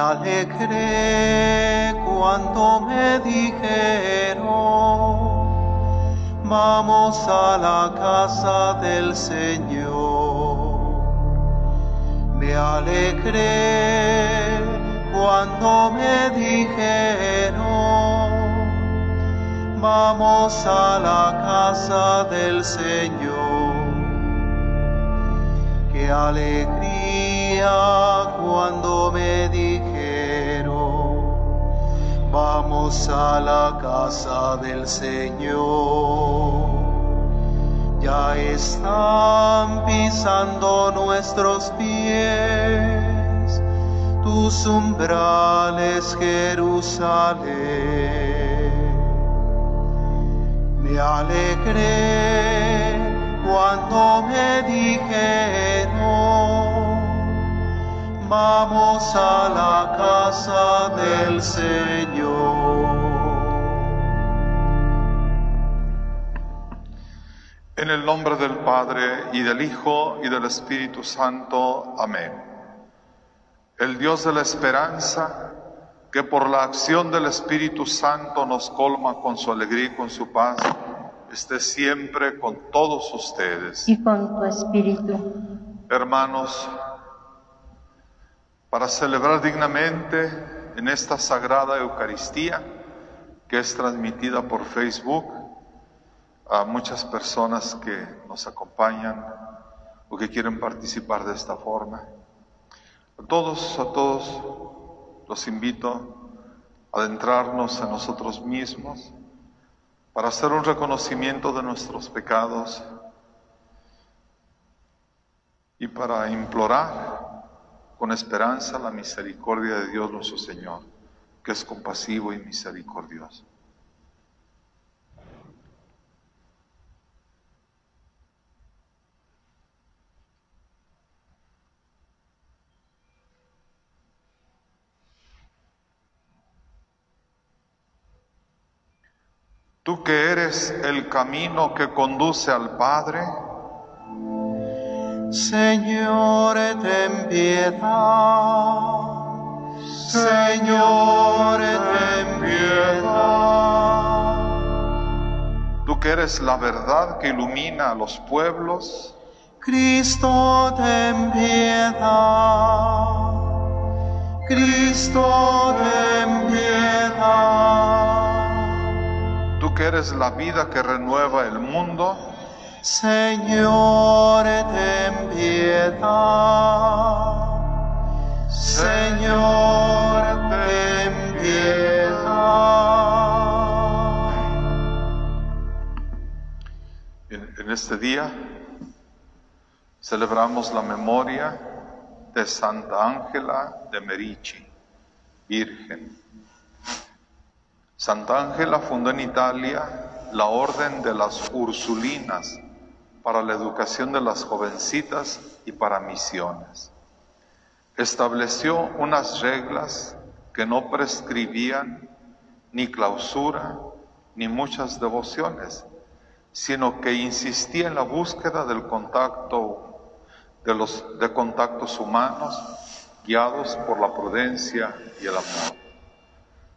alegré cuando me dijeron, vamos a la casa del Señor. Me alegré cuando me dijeron, vamos a la casa del Señor. Qué alegría cuando me dijeron, a la casa del Señor. Ya están pisando nuestros pies tus umbrales, Jerusalén. Me alegré cuando me dijeron, vamos a la casa del Señor. En el nombre del Padre y del Hijo y del Espíritu Santo. Amén. El Dios de la esperanza, que por la acción del Espíritu Santo nos colma con su alegría y con su paz, esté siempre con todos ustedes. y con tu espíritu. Hermanos, para celebrar dignamente en esta sagrada Eucaristía que es transmitida por Facebook a muchas personas que nos acompañan o que quieren participar de esta forma. A todos, a todos los invito a adentrarnos en nosotros mismos para hacer un reconocimiento de nuestros pecados y para implorar con esperanza la misericordia de Dios nuestro Señor, que es compasivo y misericordioso. Tú que eres el camino que conduce al Padre, Señor, ten piedad. Señor, ten piedad. tú que eres la verdad que ilumina a los pueblos, Cristo, ten piedad. Cristo, ten piedad. tú que eres la vida que renueva el mundo, Señor, ten piedad. Señor, ten piedad. En, en este día celebramos la memoria de Santa Ángela de Merici, Virgen. Santa Ángela fundó en Italia la Orden de las Ursulinas para la educación de las jovencitas y para misiones. Estableció unas reglas que no prescribían ni clausura ni muchas devociones, sino que insistía en la búsqueda del contacto de de contactos humanos guiados por la prudencia y el amor.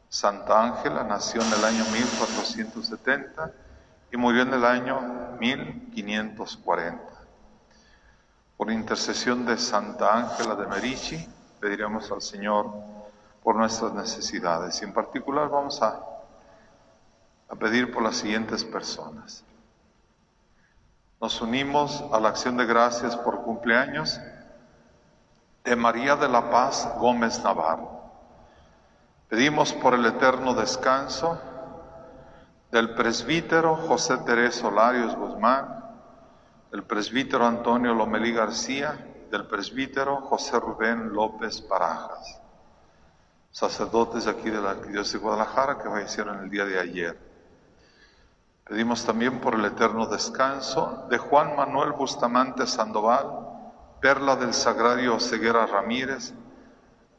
Santa Ángela nació en el año 1470 y murió en el año 1540. Por intercesión de Santa Ángela de Merici, pediremos al Señor por nuestras necesidades y en particular vamos a, a pedir por las siguientes personas. Nos unimos a la acción de gracias por cumpleaños de María de la Paz Gómez Navarro. Pedimos por el eterno descanso del presbítero José Tereso Larios Guzmán, del presbítero Antonio Lomelí García, del presbítero José Rubén López Barajas, sacerdotes aquí de la Arquidiócesis de Guadalajara que fallecieron el día de ayer. Pedimos también por el eterno descanso de Juan Manuel Bustamante Sandoval, Perla del Sagrario Ceguera Ramírez,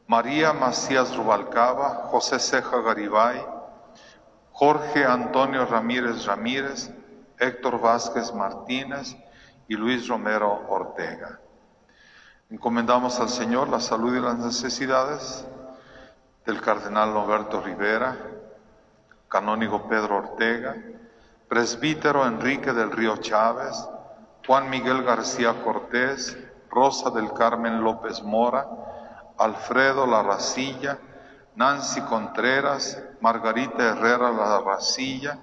María Macías Rubalcaba, José Ceja Garibay, Jorge Antonio Ramírez Ramírez, Héctor Vázquez Martínez y Luis Romero Ortega. Encomendamos al Señor la salud y las necesidades del cardenal Roberto Rivera, canónigo Pedro Ortega, presbítero Enrique del Río Chávez, Juan Miguel García Cortés, Rosa del Carmen López Mora, Alfredo La Racilla, Nancy Contreras, Margarita Herrera La Racilla,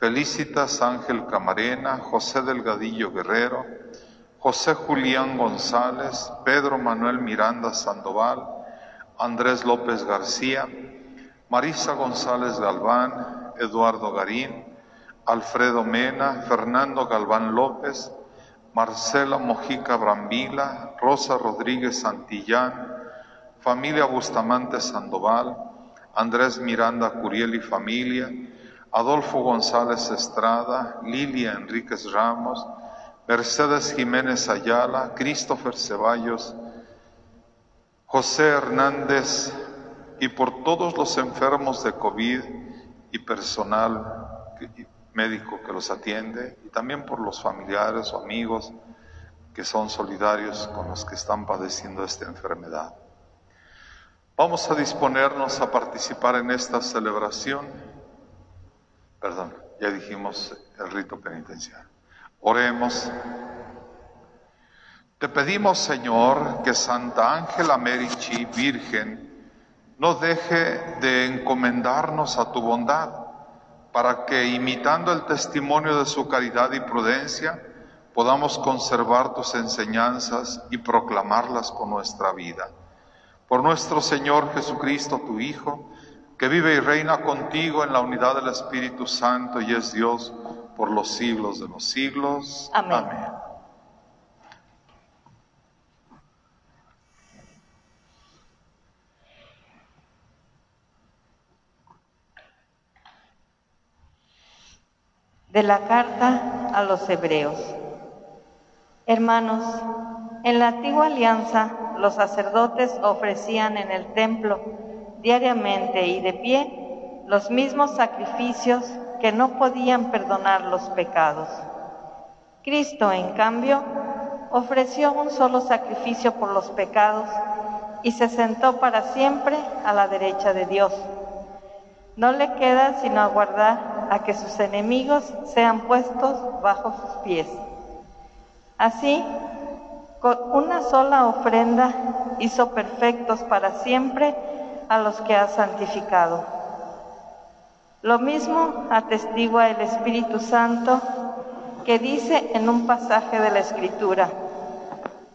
Felicitas Ángel Camarena, José Delgadillo Guerrero, José Julián González, Pedro Manuel Miranda Sandoval, Andrés López García, Marisa González Galván, Eduardo Garín, Alfredo Mena, Fernando Galván López, Marcela Mojica Brambila, Rosa Rodríguez Santillán, familia Bustamante Sandoval, Andrés Miranda Curiel y familia, Adolfo González Estrada, Lilia Enríquez Ramos, Mercedes Jiménez Ayala, Christopher Ceballos, José Hernández y por todos los enfermos de COVID y personal médico que los atiende y también por los familiares o amigos que son solidarios con los que están padeciendo esta enfermedad. Vamos a disponernos a participar en esta celebración. Perdón, ya dijimos el rito penitencial. Oremos. Te pedimos, Señor, que Santa Ángela Merici, Virgen, no deje de encomendarnos a tu bondad, para que, imitando el testimonio de su caridad y prudencia, podamos conservar tus enseñanzas y proclamarlas con nuestra vida. Por nuestro Señor Jesucristo, tu Hijo, que vive y reina contigo en la unidad del Espíritu Santo y es Dios por los siglos de los siglos. Amén. De la carta a los hebreos. Hermanos, en la antigua alianza los sacerdotes ofrecían en el templo diariamente y de pie los mismos sacrificios que no podían perdonar los pecados. Cristo, en cambio, ofreció un solo sacrificio por los pecados y se sentó para siempre a la derecha de Dios. No le queda sino aguardar a que sus enemigos sean puestos bajo sus pies. Así, con una sola ofrenda hizo perfectos para siempre a los que ha santificado. Lo mismo atestigua el Espíritu Santo que dice en un pasaje de la Escritura,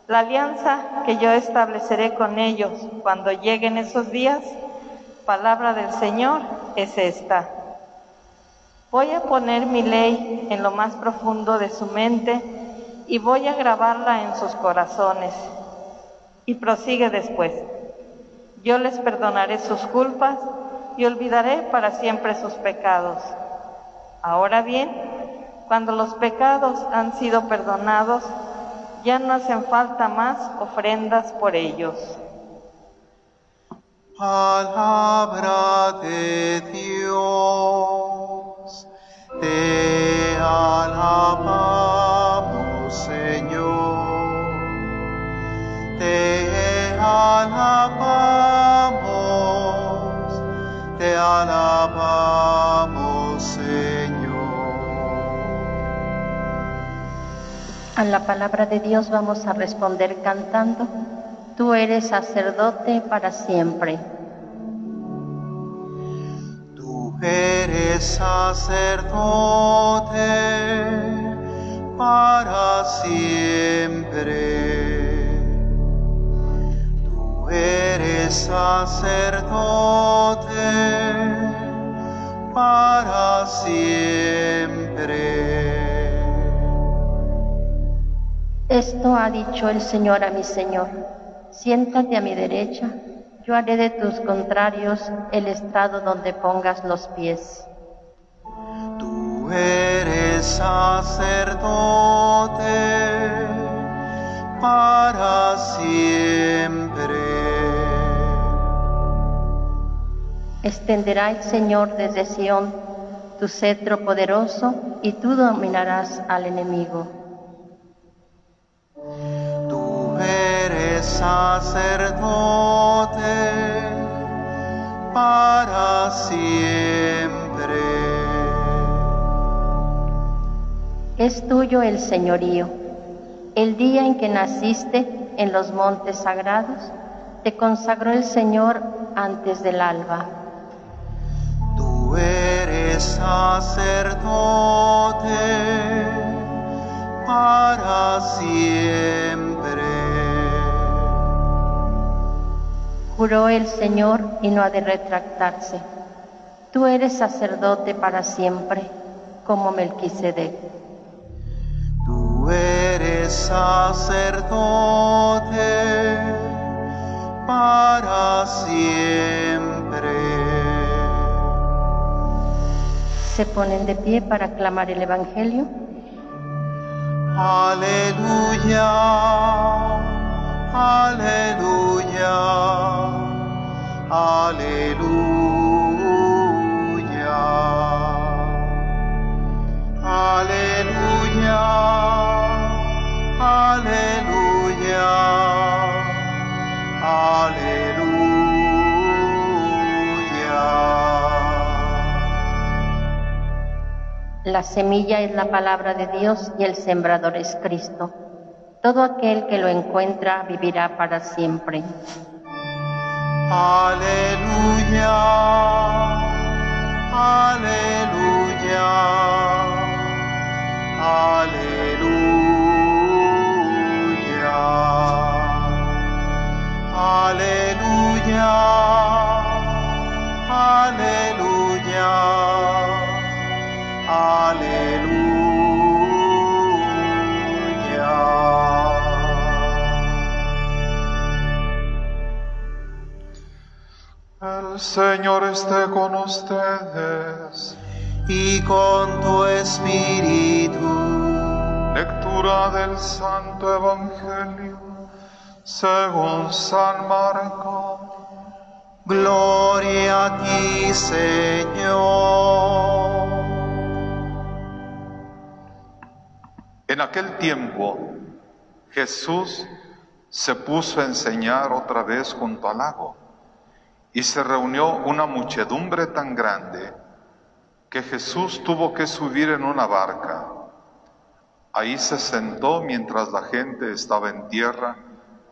la alianza que yo estableceré con ellos cuando lleguen esos días, palabra del Señor, es esta. Voy a poner mi ley en lo más profundo de su mente y voy a grabarla en sus corazones. Y prosigue después. Yo les perdonaré sus culpas y olvidaré para siempre sus pecados. Ahora bien, cuando los pecados han sido perdonados, ya no hacen falta más ofrendas por ellos. Palabra de Dios, te alabamos, te alabamos, te alabamos, Señor. A la palabra de Dios vamos a responder cantando. Tú eres sacerdote para siempre. Tú eres sacerdote para siempre. Tú eres sacerdote para siempre. Esto ha dicho el Señor a mi Señor. Siéntate a mi derecha, yo haré de tus contrarios el estrado donde pongas los pies. Tú eres sacerdote para siempre. Extenderá el Señor desde Sión tu cetro poderoso y tú dominarás al enemigo. Tú eres sacerdote para siempre. Es tuyo el señorío. El día en que naciste en los montes sagrados, te consagró el Señor antes del alba. Tú eres sacerdote para siempre. Juró el Señor y no ha de retractarse. Tú eres sacerdote para siempre, como Melquisedec. Tú eres sacerdote para siempre. Se ponen de pie para aclamar el Evangelio. Aleluya, aleluya, aleluya, aleluya, aleluya, aleluya. La semilla es la palabra de Dios y el sembrador es Cristo. Todo aquel que lo encuentra vivirá para siempre. Aleluya, aleluya, aleluya, aleluya, aleluya. El Señor esté con ustedes. y con tu espíritu. Lectura del Santo Evangelio según San Marcos. Gloria a ti, Señor. En aquel tiempo Jesús se puso a enseñar otra vez junto al lago y se reunió una muchedumbre tan grande que Jesús tuvo que subir en una barca. Ahí se sentó mientras la gente estaba en tierra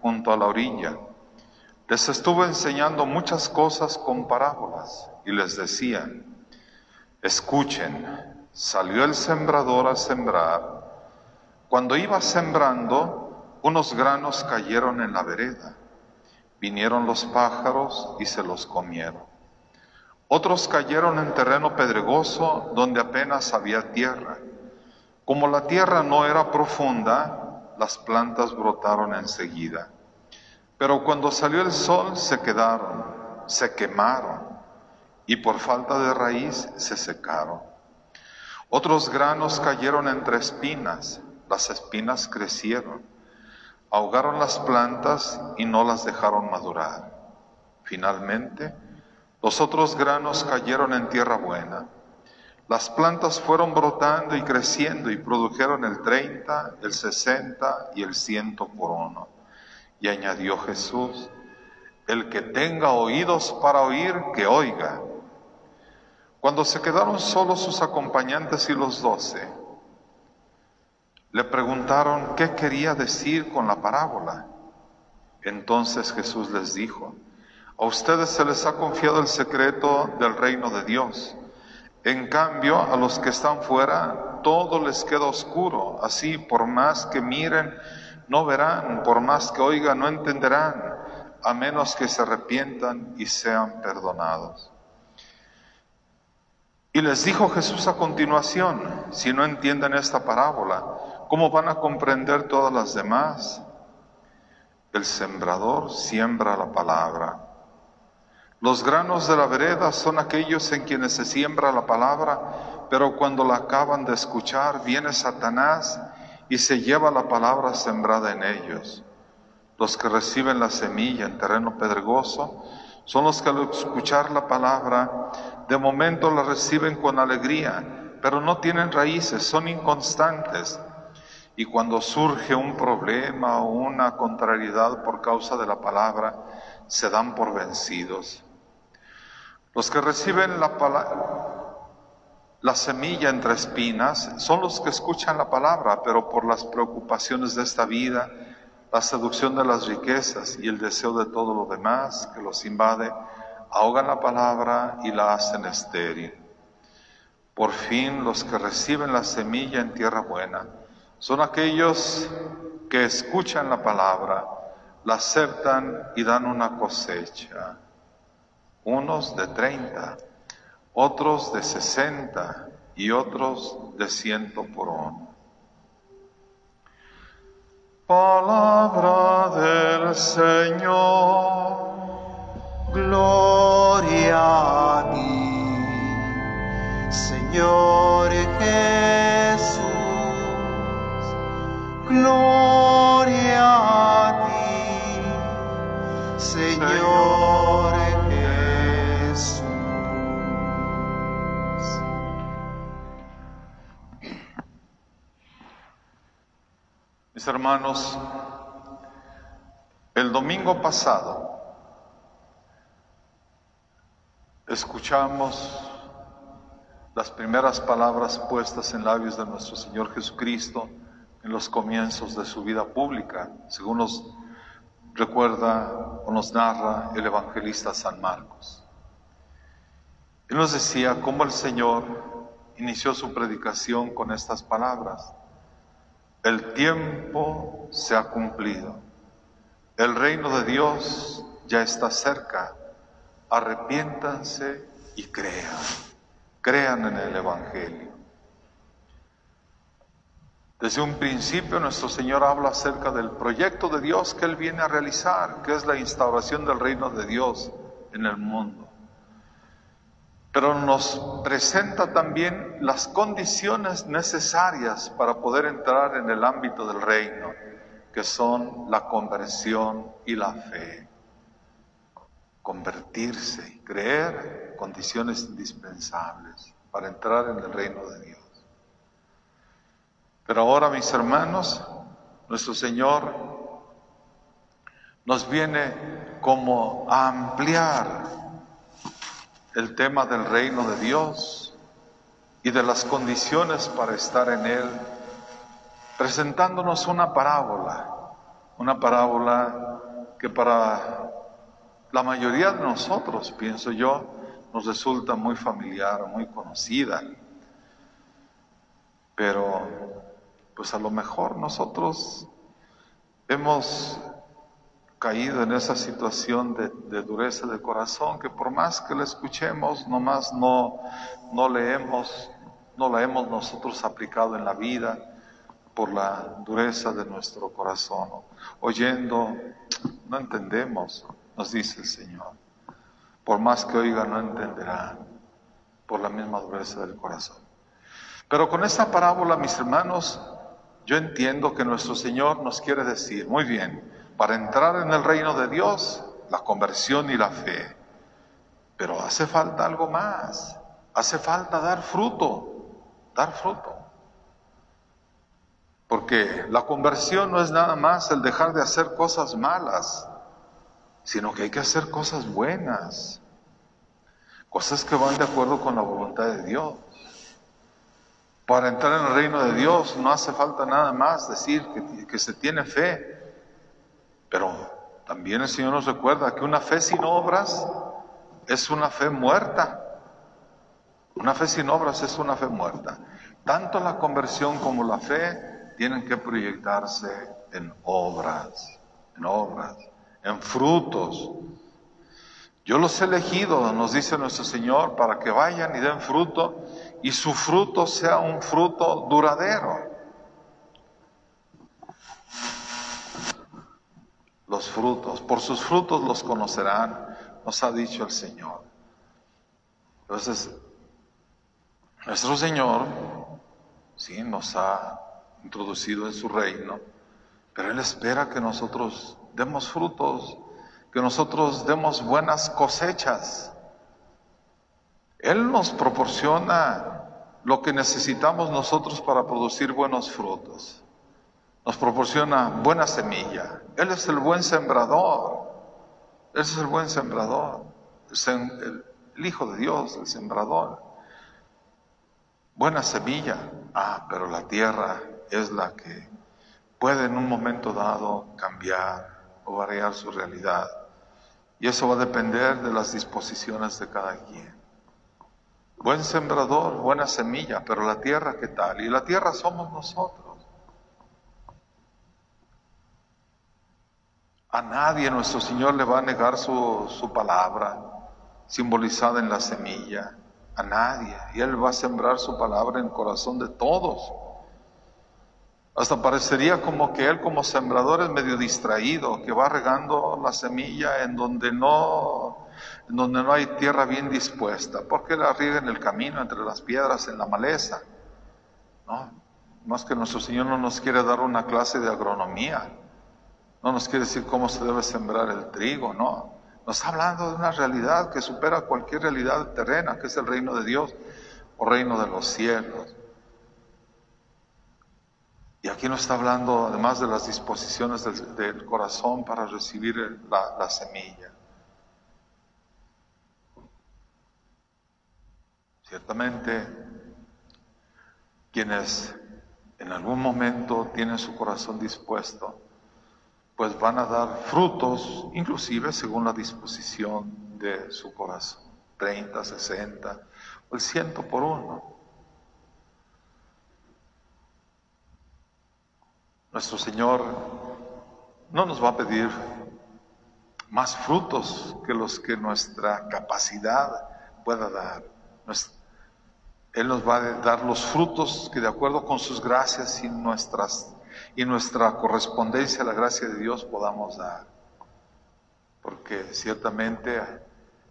junto a la orilla. Les estuvo enseñando muchas cosas con parábolas y les decía, escuchen, salió el sembrador a sembrar. Cuando iba sembrando, unos granos cayeron en la vereda. Vinieron los pájaros y se los comieron. Otros cayeron en terreno pedregoso donde apenas había tierra. Como la tierra no era profunda, las plantas brotaron enseguida. Pero cuando salió el sol se quedaron, se quemaron y por falta de raíz se secaron. Otros granos cayeron entre espinas, las espinas crecieron, ahogaron las plantas y no las dejaron madurar. Finalmente, los otros granos cayeron en tierra buena. Las plantas fueron brotando y creciendo y produjeron el 30, el 60 y el 100 por uno. Y añadió Jesús, el que tenga oídos para oír, que oiga. Cuando se quedaron solos sus acompañantes y los doce, le preguntaron qué quería decir con la parábola. Entonces Jesús les dijo, a ustedes se les ha confiado el secreto del reino de Dios. En cambio, a los que están fuera, todo les queda oscuro. Así, por más que miren, no verán, por más que oigan, no entenderán, a menos que se arrepientan y sean perdonados. Y les dijo Jesús a continuación, si no entienden esta parábola, ¿cómo van a comprender todas las demás? El sembrador siembra la palabra. Los granos de la vereda son aquellos en quienes se siembra la palabra, pero cuando la acaban de escuchar, viene Satanás y se lleva la palabra sembrada en ellos. Los que reciben la semilla en terreno pedregoso son los que al escuchar la palabra, de momento la reciben con alegría, pero no tienen raíces, son inconstantes. Y cuando surge un problema o una contrariedad por causa de la palabra, se dan por vencidos. Los que reciben la, la semilla entre espinas son los que escuchan la palabra, pero por las preocupaciones de esta vida, la seducción de las riquezas y el deseo de todo lo demás que los invade, ahogan la palabra y la hacen estéril. Por fin los que reciben la semilla en tierra buena son aquellos que escuchan la palabra, la aceptan y dan una cosecha. Unos de treinta, otros de sesenta y otros de ciento por uno. Palabra del Señor. Gloria a ti, Señor Jesús. Gloria a ti, Señor Jesús. Mis hermanos, el domingo pasado escuchamos las primeras palabras puestas en labios de nuestro Señor Jesucristo en los comienzos de su vida pública, según nos recuerda o nos narra el evangelista San Marcos. Él nos decía cómo el Señor inició su predicación con estas palabras. El tiempo se ha cumplido. El reino de Dios ya está cerca. Arrepiéntanse y crean. Crean en el Evangelio. Desde un principio nuestro Señor habla acerca del proyecto de Dios que Él viene a realizar, que es la instauración del reino de Dios en el mundo pero nos presenta también las condiciones necesarias para poder entrar en el ámbito del reino, que son la conversión y la fe. Convertirse creer, condiciones indispensables para entrar en el reino de Dios. Pero ahora, mis hermanos, nuestro Señor nos viene como a ampliar el tema del reino de Dios y de las condiciones para estar en Él, presentándonos una parábola, una parábola que para la mayoría de nosotros, pienso yo, nos resulta muy familiar, muy conocida. Pero, pues a lo mejor nosotros hemos caído en esa situación de, dureza de corazón que por más que la escuchemos, nomás no, no leemos, no la hemos nosotros aplicado en la vida por la dureza de nuestro corazón. Oyendo, no entendemos, nos dice el Señor. Por más que oiga, no entenderá por la misma dureza del corazón. Pero con esta parábola, mis hermanos, yo entiendo que nuestro Señor nos quiere decir, muy bien, para entrar en el reino de Dios, la conversión y la fe. Pero hace falta algo más. Hace falta dar fruto, dar fruto. Porque la conversión no es nada más el dejar de hacer cosas malas, sino que hay que hacer cosas buenas, cosas que van de acuerdo con la voluntad de Dios. Para entrar en el reino de Dios no hace falta nada más decir que, se tiene fe, pero también el Señor nos recuerda que una fe sin obras es una fe muerta. Una fe sin obras es una fe muerta. Tanto la conversión como la fe tienen que proyectarse en obras, en obras, en frutos. Yo los he elegido, nos dice nuestro Señor, para que vayan y den fruto y su fruto sea un fruto duradero. los frutos, por sus frutos los conocerán, nos ha dicho el Señor. Entonces, nuestro Señor, sí, nos ha introducido en su reino, pero Él espera que nosotros demos frutos, que nosotros demos buenas cosechas. Él nos proporciona lo que necesitamos nosotros para producir buenos frutos nos proporciona buena semilla. Él es el buen sembrador. Él es el buen sembrador. El, el Hijo de Dios, el sembrador. Buena semilla, ah, pero la tierra es la que puede en un momento dado cambiar o variar su realidad. Y eso va a depender de las disposiciones de cada quien. Buen sembrador, buena semilla, pero la tierra, ¿qué tal? Y la tierra somos nosotros. A nadie nuestro Señor le va a negar su, su palabra simbolizada en la semilla. A nadie. Y Él va a sembrar su palabra en el corazón de todos. Hasta parecería como que Él como sembrador es medio distraído, que va regando la semilla en donde no, donde no hay tierra bien dispuesta. porque la riega en el camino, entre las piedras, en la maleza? No, más que nuestro Señor no nos quiere dar una clase de agronomía. No nos quiere decir cómo se debe sembrar el trigo, no. Nos está hablando de una realidad que supera cualquier realidad terrena, que es el reino de Dios o reino de los cielos. Y aquí nos está hablando además de las disposiciones del, corazón para recibir la semilla. Ciertamente, quienes en algún momento tienen su corazón dispuesto, pues van a dar frutos, inclusive según la disposición de su corazón, 30, 60 o el ciento por uno. Nuestro Señor no nos va a pedir más frutos que los que nuestra capacidad pueda dar. Él nos va a dar los frutos que de acuerdo con sus gracias y nuestras y nuestra correspondencia a la gracia de Dios podamos dar. Porque ciertamente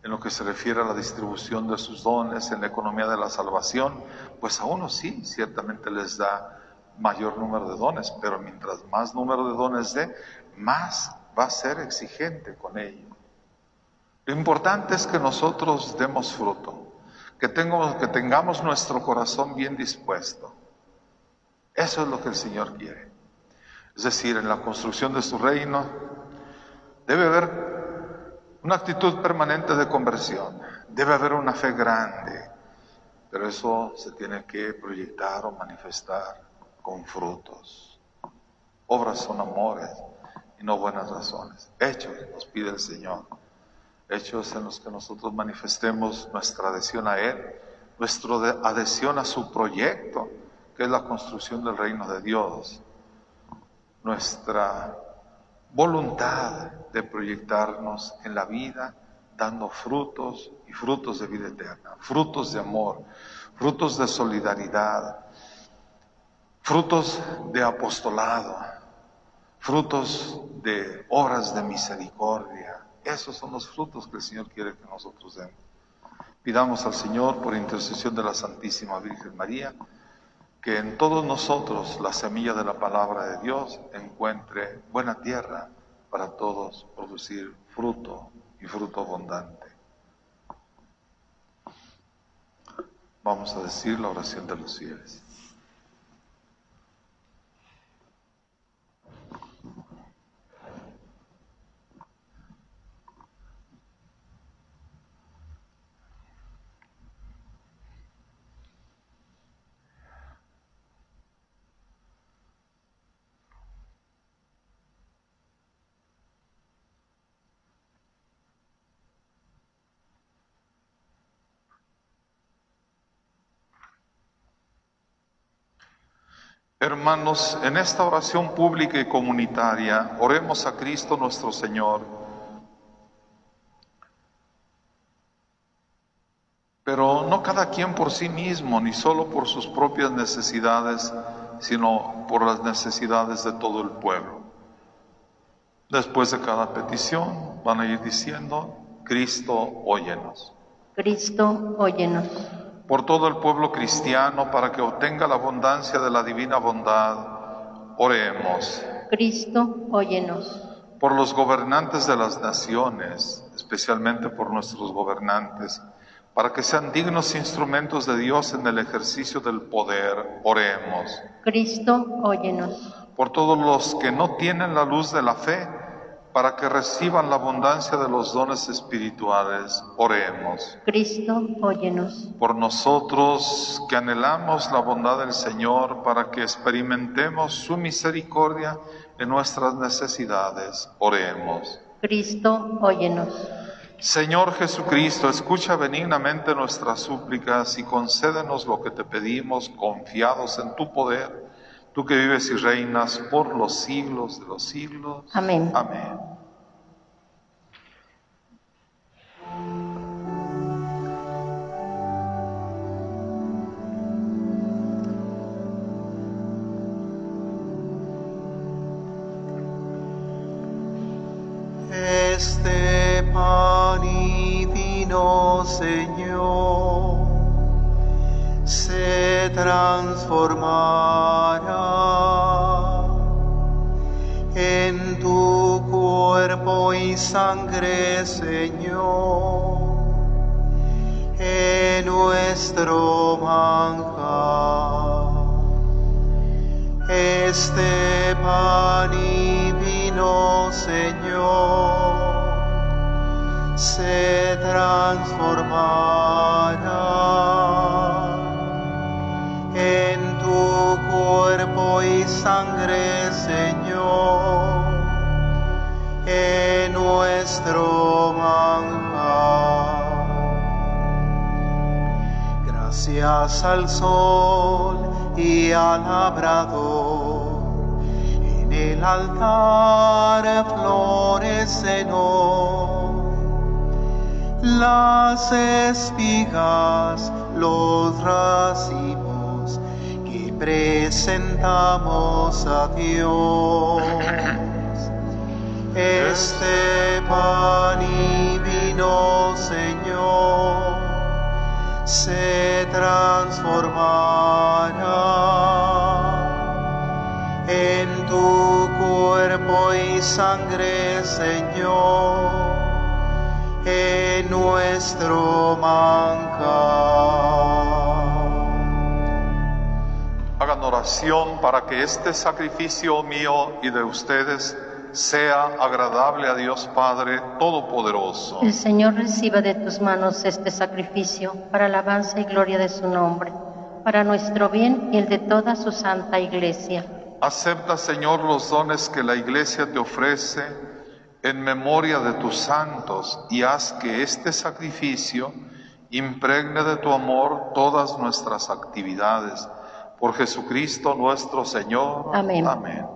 en lo que se refiere a la distribución de sus dones, en la economía de la salvación, pues a unos sí, ciertamente les da mayor número de dones, pero mientras más número de dones dé, más va a ser exigente con ello. Lo importante es que nosotros demos fruto, que, que tengamos nuestro corazón bien dispuesto. Eso es lo que el Señor quiere es decir, en la construcción de su reino, debe haber una actitud permanente de conversión, debe haber una fe grande, pero eso se tiene que proyectar o manifestar con frutos. Obras son amores y no buenas razones. Hechos nos pide el Señor. Hechos en los que nosotros manifestemos nuestra adhesión a Él, nuestra adhesión a su proyecto, que es la construcción del reino de Dios nuestra voluntad de proyectarnos en la vida dando frutos y frutos de vida eterna, frutos de amor, frutos de solidaridad, frutos de apostolado, frutos de obras de misericordia. Esos son los frutos que el Señor quiere que nosotros demos. Pidamos al Señor por intercesión de la Santísima Virgen María, que en todos nosotros la semilla de la palabra de Dios encuentre buena tierra para todos producir fruto y fruto abundante. Vamos a decir la oración de los fieles. Hermanos, en esta oración pública y comunitaria, oremos a Cristo nuestro Señor. Pero no cada quien por sí mismo, ni solo por sus propias necesidades, sino por las necesidades de todo el pueblo. Después de cada petición van a ir diciendo, Cristo, óyenos. Cristo, óyenos por todo el pueblo cristiano para que obtenga la abundancia de la divina bondad. Oremos. Cristo, óyenos. Por los gobernantes de las naciones, especialmente por nuestros gobernantes, para que sean dignos instrumentos de Dios en el ejercicio del poder. Oremos. Cristo, óyenos. Por todos los que no tienen la luz de la fe, para que reciban la abundancia de los dones espirituales, oremos. Cristo, óyenos. Por nosotros que anhelamos la bondad del Señor, para que experimentemos su misericordia en nuestras necesidades, oremos. Cristo, óyenos. Señor Jesucristo, escucha benignamente nuestras súplicas y concédenos lo que te pedimos, confiados en tu poder tú que vives y reinas por los siglos de los siglos. Amén. Amén. Este pan y vino, Señor, se transformará en tu cuerpo y sangre, Señor, en nuestro manjar. Este pan y vino, Señor, se transformará nuestro. Gracias al sol y al labrador, en el altar florecen las espigas, los racimos que presentamos a Dios. Este pan y vino, Señor, se transformará en tu cuerpo y sangre, Señor, en nuestro manjar. Hagan oración para que este sacrificio mío y de ustedes sea agradable a Dios Padre Todopoderoso. El Señor reciba de tus manos este sacrificio para alabanza y gloria de su nombre, para nuestro bien y el de toda su santa iglesia. Acepta, Señor, los dones que la Iglesia te ofrece en memoria de tus santos y haz que este sacrificio impregne de tu amor todas nuestras actividades. Por Jesucristo nuestro Señor. Amén. Amén.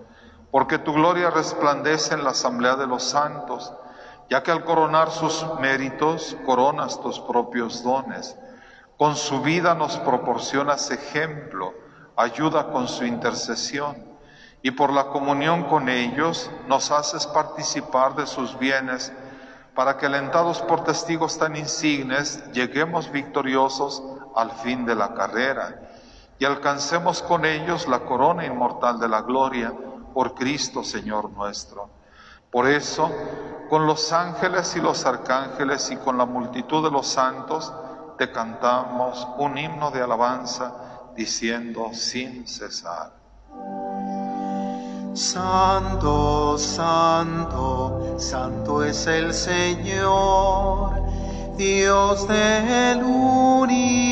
porque tu gloria resplandece en la asamblea de los santos, ya que al coronar sus méritos coronas tus propios dones. Con su vida nos proporcionas ejemplo, ayuda con su intercesión y por la comunión con ellos nos haces participar de sus bienes, para que alentados por testigos tan insignes lleguemos victoriosos al fin de la carrera y alcancemos con ellos la corona inmortal de la gloria por Cristo Señor nuestro. Por eso, con los ángeles y los arcángeles y con la multitud de los santos, te cantamos un himno de alabanza diciendo sin cesar. Santo, santo, santo es el Señor, Dios del universo.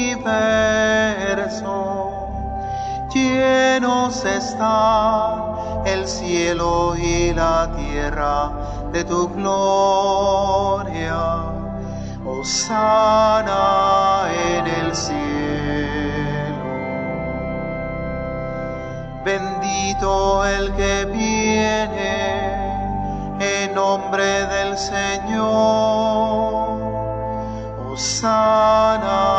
Llenos está el cielo y la tierra de tu gloria. Osana en el cielo. Bendito el que viene en nombre del Señor. Osana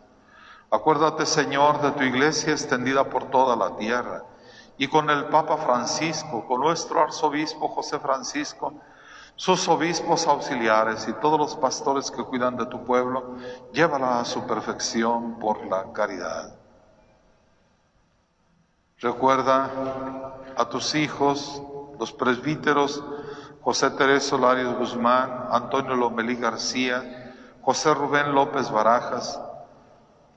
Acuérdate, Señor, de tu iglesia extendida por toda la tierra y con el Papa Francisco, con nuestro arzobispo José Francisco, sus obispos auxiliares y todos los pastores que cuidan de tu pueblo, llévala a su perfección por la caridad. Recuerda a tus hijos, los presbíteros José Tereso Larios Guzmán, Antonio Lomelí García, José Rubén López Barajas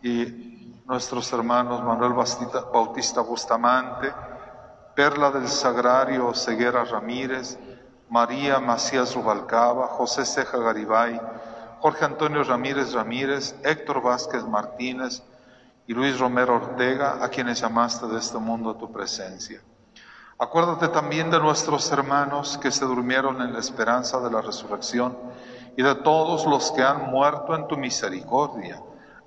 y nuestros hermanos Manuel Bautista Bustamante, Perla del Sagrario Ceguera Ramírez, María Macías Rubalcaba, José Ceja Garibay, Jorge Antonio Ramírez Ramírez, Héctor Vázquez Martínez y Luis Romero Ortega, a quienes llamaste de este mundo a tu presencia. Acuérdate también de nuestros hermanos que se durmieron en la esperanza de la resurrección y de todos los que han muerto en tu misericordia.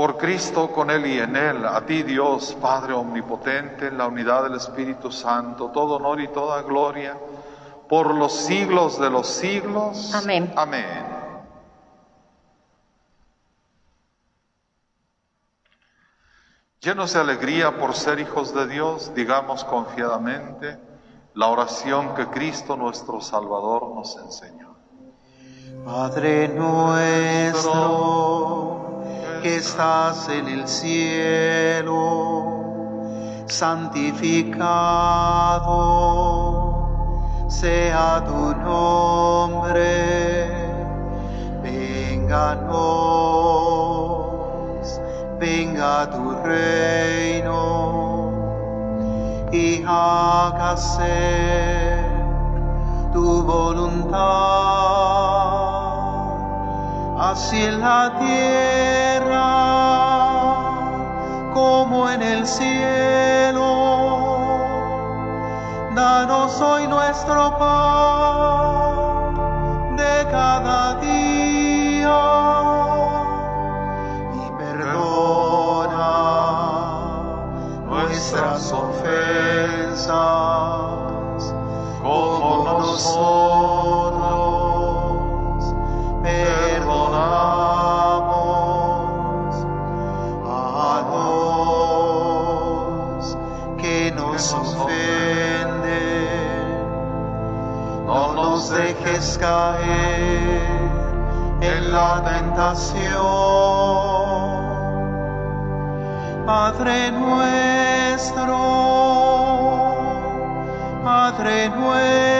Por Cristo, con Él y en Él, a ti Dios, Padre Omnipotente, en la unidad del Espíritu Santo, todo honor y toda gloria, por los siglos de los siglos. Amén. Amén. Llenos de alegría por ser hijos de Dios, digamos confiadamente, la oración que Cristo nuestro Salvador nos enseñó. Padre nuestro que estás en el cielo, santificado sea tu nombre, venga tu reino y hágase tu voluntad, así la tierra como en el cielo. Danos hoy nuestro pan la tentación. Padre nuestro, Padre nuestro,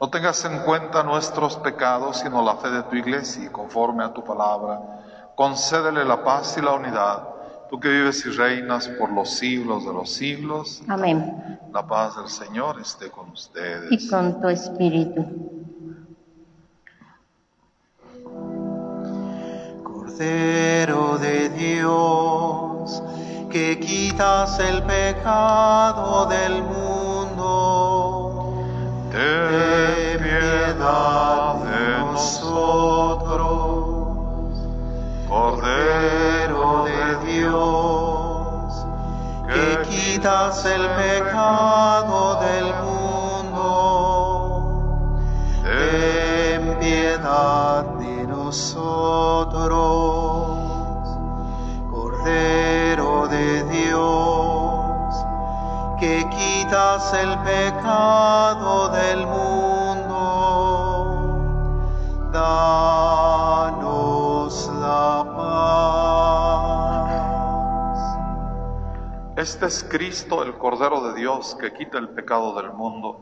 No tengas en cuenta nuestros pecados, sino la fe de tu iglesia, y conforme a tu palabra, concédele la paz y la unidad. Tú que vives y reinas por los siglos de los siglos, Amén. la paz del Señor esté con ustedes. Y con tu espíritu. Cordero de Dios, que quitas el pecado del mundo, Ten piedad de nosotros. Cordero de Dios, que quitas el pecado del mundo, ten piedad de nosotros. Cordero de Dios, que quitas el pecado del mundo, danos la paz. Este es Cristo, el Cordero de Dios, que quita el pecado del mundo.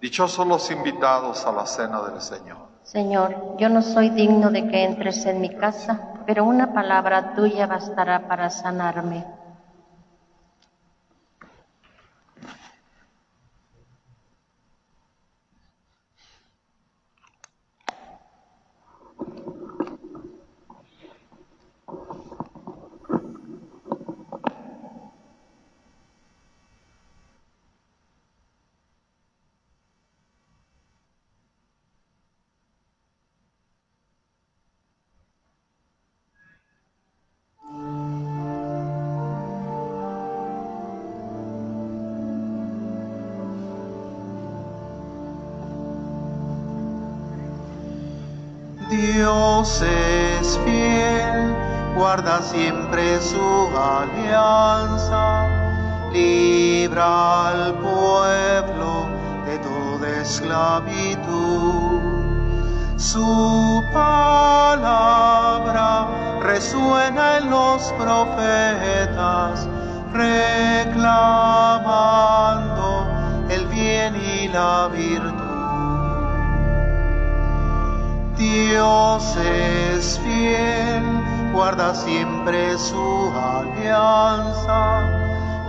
Dichosos los invitados a la cena del Señor. Señor, yo no soy digno de que entres en mi casa, pero una palabra tuya bastará para sanarme. Dios es fiel, guarda siempre su alianza, libra al pueblo de toda esclavitud. Su palabra resuena en los profetas, reclamando el bien y la virtud. Dios es fiel, guarda siempre su alianza,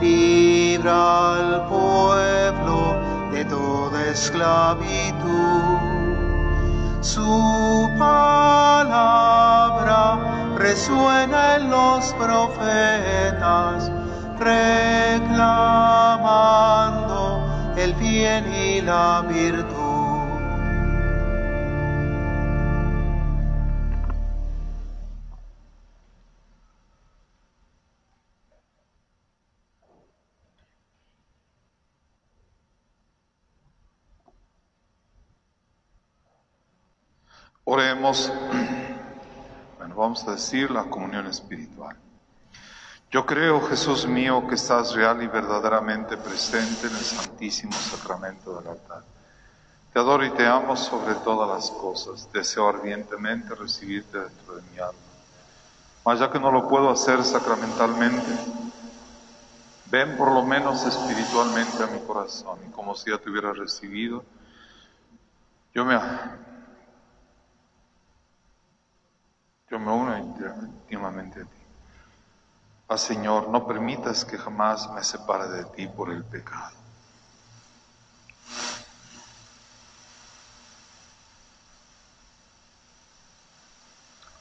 libra al pueblo de toda esclavitud. Su palabra resuena en los profetas, reclamando el bien y la virtud. Bueno, vamos a decir la comunión espiritual. Yo creo, Jesús mío, que estás real y verdaderamente presente en el santísimo sacramento del altar. Te adoro y te amo sobre todas las cosas. Deseo ardientemente recibirte dentro de mi alma. Mas ya que no lo puedo hacer sacramentalmente, ven por lo menos espiritualmente a mi corazón y como si ya te hubiera recibido, yo me, Yo me uno íntimamente a ti. Ah, Señor, no permitas que jamás me separe de ti por el pecado.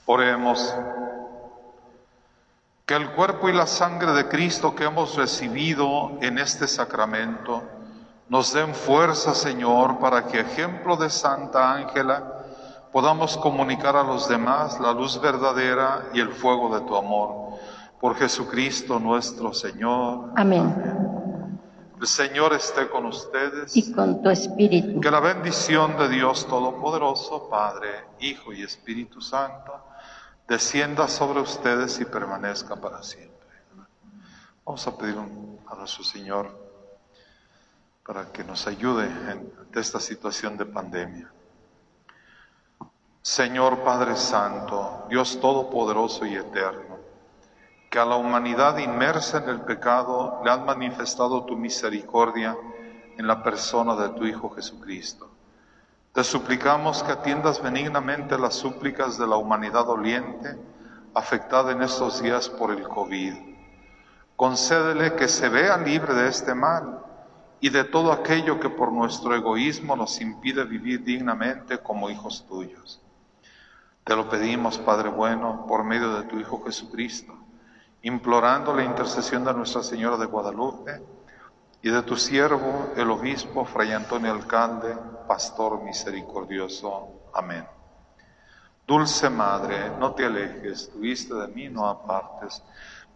Oremos que el cuerpo y la sangre de Cristo que hemos recibido en este sacramento nos den fuerza, Señor, para que ejemplo de Santa Ángela, podamos comunicar a los demás la luz verdadera y el fuego de tu amor. Por Jesucristo nuestro Señor. Amén. El Señor esté con ustedes. Y con tu espíritu. Que la bendición de Dios Todopoderoso, Padre, Hijo y Espíritu Santo, descienda sobre ustedes y permanezca para siempre. Vamos a pedir a nuestro Señor para que nos ayude en esta situación de pandemia. Señor Padre Santo, Dios Todopoderoso y Eterno, que a la humanidad inmersa en el pecado le has manifestado tu misericordia en la persona de tu Hijo Jesucristo. Te suplicamos que atiendas benignamente las súplicas de la humanidad doliente afectada en estos días por el COVID. Concédele que se vea libre de este mal y de todo aquello que por nuestro egoísmo nos impide vivir dignamente como hijos tuyos. Te lo pedimos, Padre bueno, por medio de tu Hijo Jesucristo, implorando la intercesión de Nuestra Señora de Guadalupe y de tu siervo, el obispo Fray Antonio Alcalde, pastor misericordioso. Amén. Dulce Madre, no te alejes, tuviste de mí, no apartes.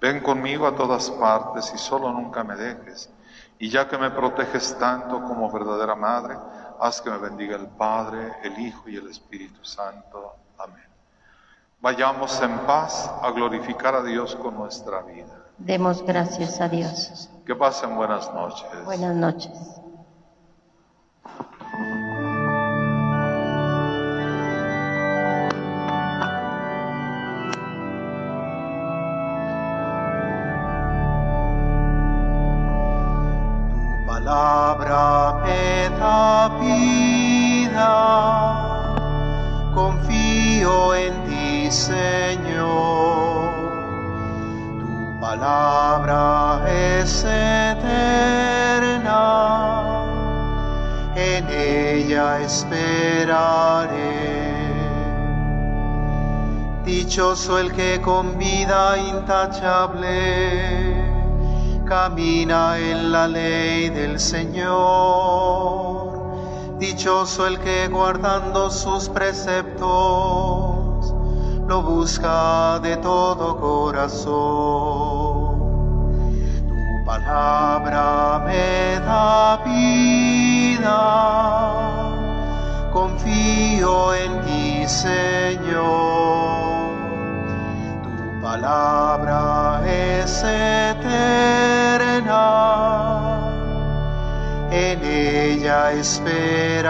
Ven conmigo a todas partes y solo nunca me dejes. Y ya que me proteges tanto como verdadera Madre, haz que me bendiga el Padre, el Hijo y el Espíritu Santo. Amén. Vayamos en paz a glorificar a Dios con nuestra vida. Demos gracias a Dios. Que pasen buenas noches. Buenas noches. Tu palabra me da vida, Señor. Tu palabra es eterna, en ella esperaré. Dichoso el que con vida intachable camina en la ley del Señor. Dichoso el que guardando sus preceptos lo busca de todo corazón. Tu palabra me da vida, confío en ti, Señor. Tu palabra es eterna, en ella esperaré.